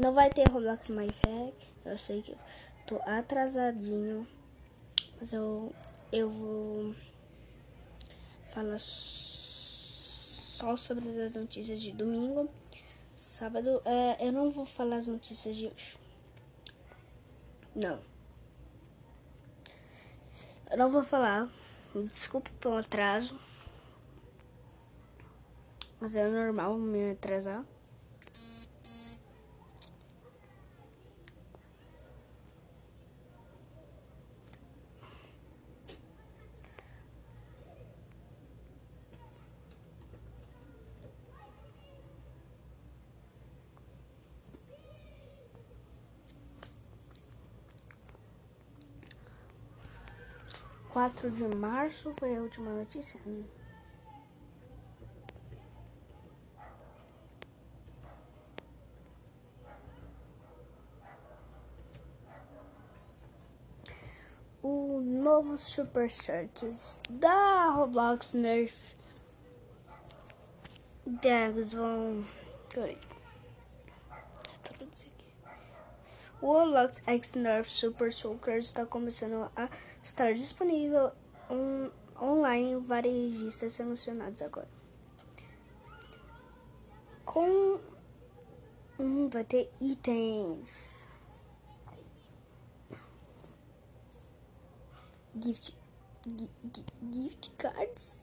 Não vai ter Roblox Fair. Eu sei que tô atrasadinho. Mas eu, eu vou falar só sobre as notícias de domingo. Sábado, é, eu não vou falar as notícias de hoje. Não. Eu não vou falar. Desculpe pelo atraso. Mas é normal me atrasar. 4 de março foi a última notícia. O novo Super Circus da Roblox Nerf. Eles vão. O Roblox X Nerf Super Soaker está começando a estar disponível um, online varejistas selecionados agora. Com hum, vai ter itens, gift, gift cards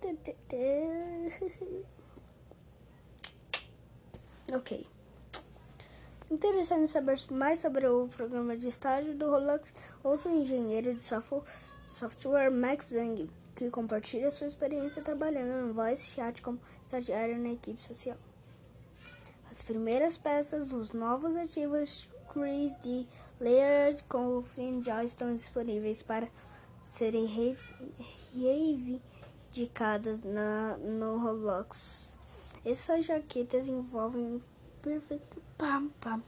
ok. Interessado em saber mais sobre o programa de estágio do Roblox, ouça o engenheiro de software Max Zhang, que compartilha sua experiência trabalhando no Voice Chat como estagiário na equipe social. As primeiras peças dos novos ativos Chris de Layered Confident já estão disponíveis para serem reivindicados indicadas na, no Roblox. Essas jaquetas envolvem um perfeito pam pam.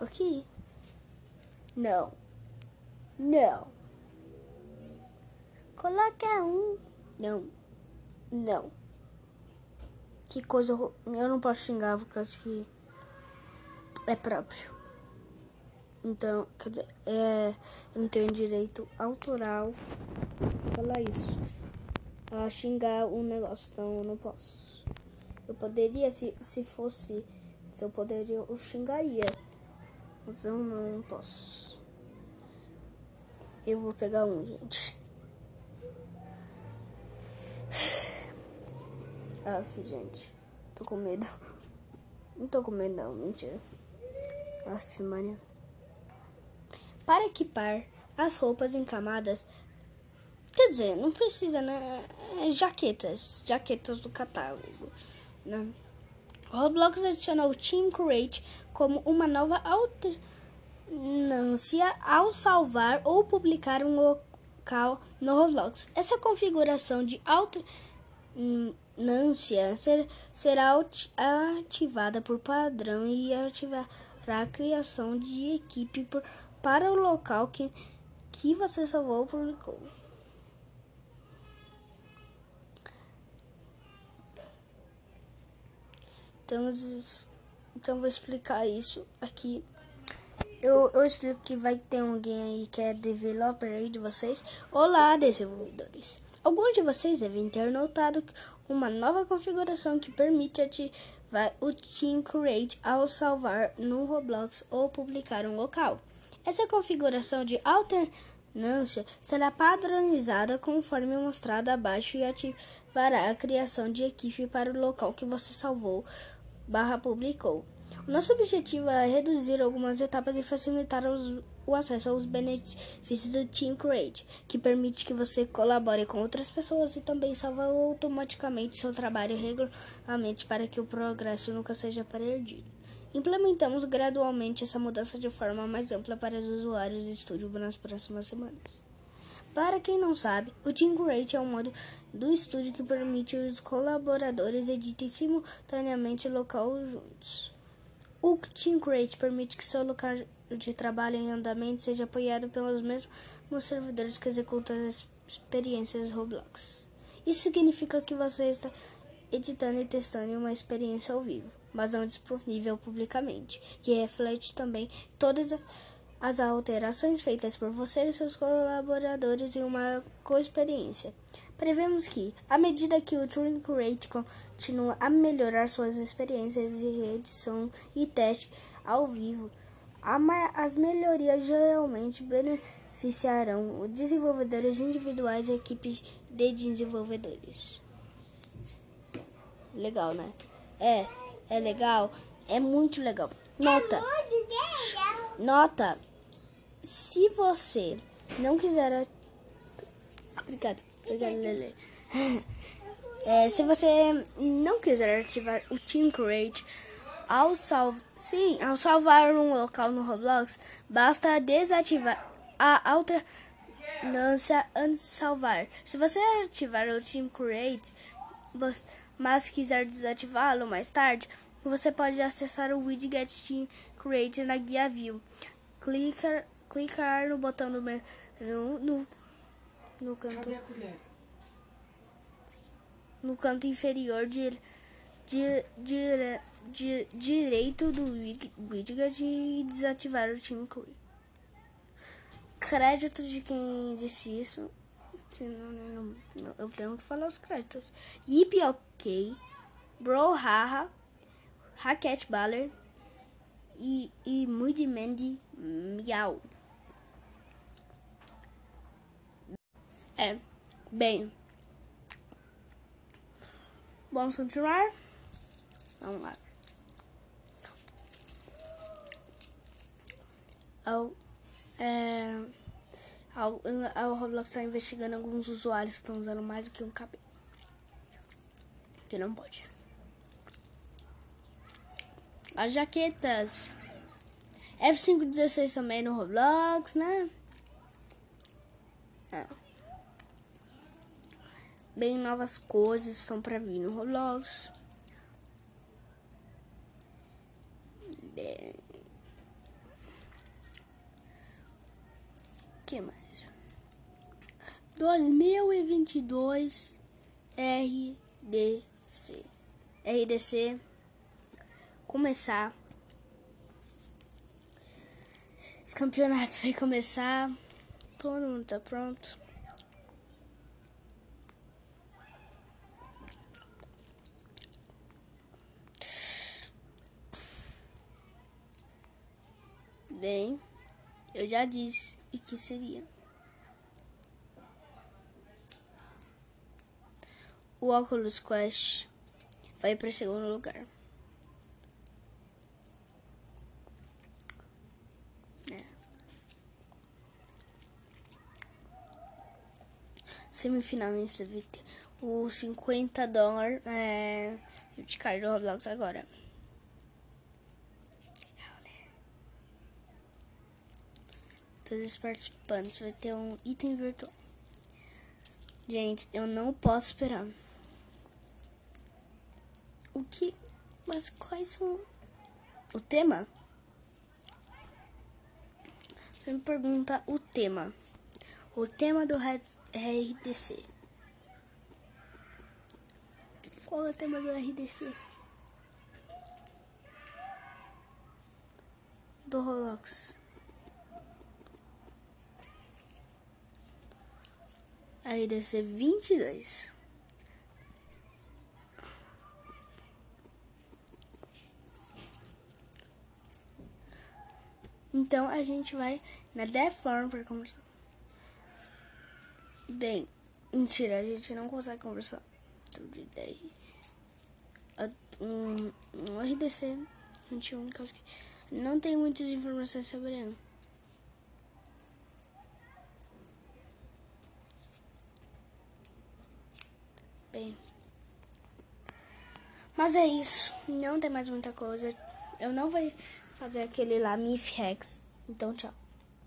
Ok? Não. Não. Coloca um. Não. Não. Que coisa. Eu não posso xingar porque acho que é próprio. Então, quer dizer, é, eu não tenho direito autoral falar isso. A xingar um negócio, então eu não posso. Eu poderia, se, se fosse, se eu poderia, eu xingaria. Mas eu não posso. Eu vou pegar um, gente. Aff, gente. Tô com medo. Não tô com medo, não. Mentira. Aff, mano. Para equipar as roupas em camadas, quer dizer, não precisa, né? É jaquetas, jaquetas do catálogo, né? Roblox adicionou o Team Create como uma nova alternância ao salvar ou publicar um local no Roblox. Essa configuração de alternância será ativada por padrão e ativará a criação de equipe por para o local que, que você salvou ou publicou. Então, então vou explicar isso aqui. Eu, eu explico que vai ter alguém aí que é developer aí de vocês. Olá, desenvolvedores! Alguns de vocês devem ter notado uma nova configuração que permite ativar o Team Create ao salvar no Roblox ou publicar um local. Essa configuração de alternância será padronizada conforme mostrado abaixo e ativará a criação de equipe para o local que você salvou barra publicou. O nosso objetivo é reduzir algumas etapas e facilitar os, o acesso aos benefícios do Team Create, que permite que você colabore com outras pessoas e também salva automaticamente seu trabalho regularmente para que o progresso nunca seja perdido. Implementamos gradualmente essa mudança de forma mais ampla para os usuários do estúdio nas próximas semanas. Para quem não sabe, o Team Create é um modo do estúdio que permite os colaboradores editem simultaneamente local juntos. O Team Create permite que seu local de trabalho em andamento seja apoiado pelos mesmos servidores que executam as experiências Roblox. Isso significa que você está editando e testando uma experiência ao vivo, mas não disponível publicamente, que reflete também todas as alterações feitas por você e seus colaboradores em uma co-experiência. Prevemos que, à medida que o Turing Create continua a melhorar suas experiências de edição e teste ao vivo, as melhorias geralmente beneficiarão os desenvolvedores individuais e equipes de desenvolvedores. Legal, né? É, é legal, é muito legal. Nota. Nota. Se você não quiser. Obrigado, obrigado, Lele. É, se você não quiser ativar o Team Create ao salvar, sim, ao salvar um local no Roblox, basta desativar a alternância antes de salvar. Se você ativar o Team Create, mas quiser desativá-lo mais tarde, você pode acessar o widget Team Create na guia View. Clicar, clicar no botão do menu no, no canto no canto inferior de, de, de, de direito do widget e desativar o Team Create. Crédito de quem disse isso. Senão, não, não, eu tenho que falar os créditos. Yip OK, Bro Haha, Raquete Baller e, e Moody Mandy Miau. É, bem. Vamos continuar? Vamos lá. Oh, é, o Roblox está investigando alguns usuários que estão usando mais do que um cabelo. Que não pode. As jaquetas. F516 também no Roblox, né? É. Bem novas coisas estão pra vir no Roblox. Bem. que mais? 2022 RDC. RDC começar. Esse campeonato vai começar. Todo mundo tá pronto. Bem, eu já disse o que seria. O Oculus Quest vai para segundo lugar. Semifinalista VT. O 50 dólares é de card do Roblox agora. Legal, né? Todos os participantes vai ter um item virtual. Gente, eu não posso esperar. O que? Mas quais são o tema? Você me pergunta o tema. O tema do RDC. Qual é o tema do RDC? Do Roblox. RDC 22. Então a gente vai na Deform para conversar. Bem, mentira, a gente não consegue conversar. De ideia. Um, um RDC 21, que não tem muitas informações sobre ele. Bem. Mas é isso. Não tem mais muita coisa. Eu não vou fazer aquele lá Mif Rex. Então, tchau.